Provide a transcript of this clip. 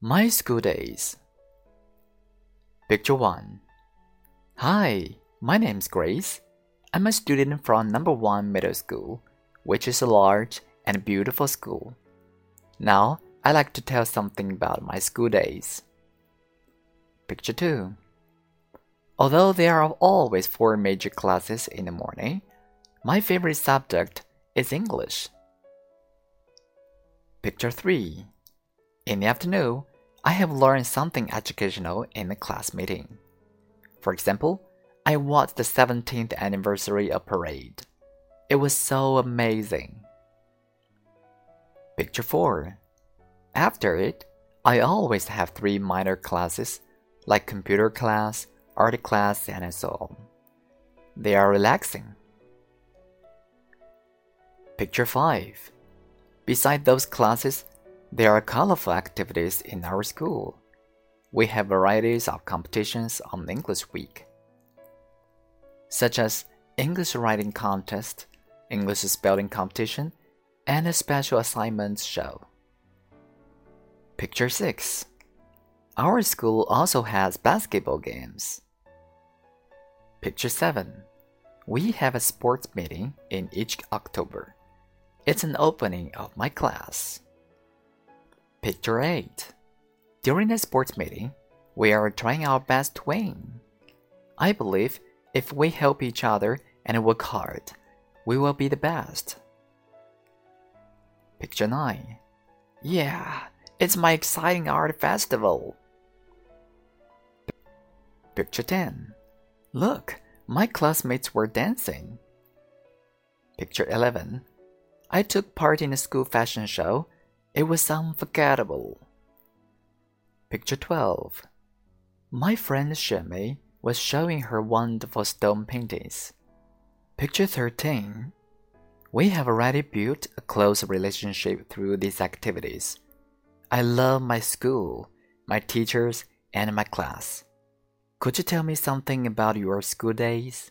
My school days. Picture 1. Hi, my name's Grace. I'm a student from number 1 middle school, which is a large and beautiful school. Now, I'd like to tell something about my school days. Picture 2. Although there are always four major classes in the morning, my favorite subject is English. Picture 3. In the afternoon, I have learned something educational in the class meeting. For example, I watched the 17th anniversary of parade. It was so amazing. Picture 4. After it, I always have three minor classes like computer class, art class, and so on. They are relaxing. Picture 5. Beside those classes, there are colorful activities in our school. We have varieties of competitions on English Week, such as English writing contest, English spelling competition, and a special assignments show. Picture 6. Our school also has basketball games. Picture 7. We have a sports meeting in each October. It's an opening of my class. Picture 8. During the sports meeting, we are trying our best to win. I believe if we help each other and work hard, we will be the best. Picture 9. Yeah, it's my exciting art festival. Picture 10. Look, my classmates were dancing. Picture 11. I took part in a school fashion show it was unforgettable. Picture 12. My friend Shimei was showing her wonderful stone paintings. Picture 13. We have already built a close relationship through these activities. I love my school, my teachers, and my class. Could you tell me something about your school days?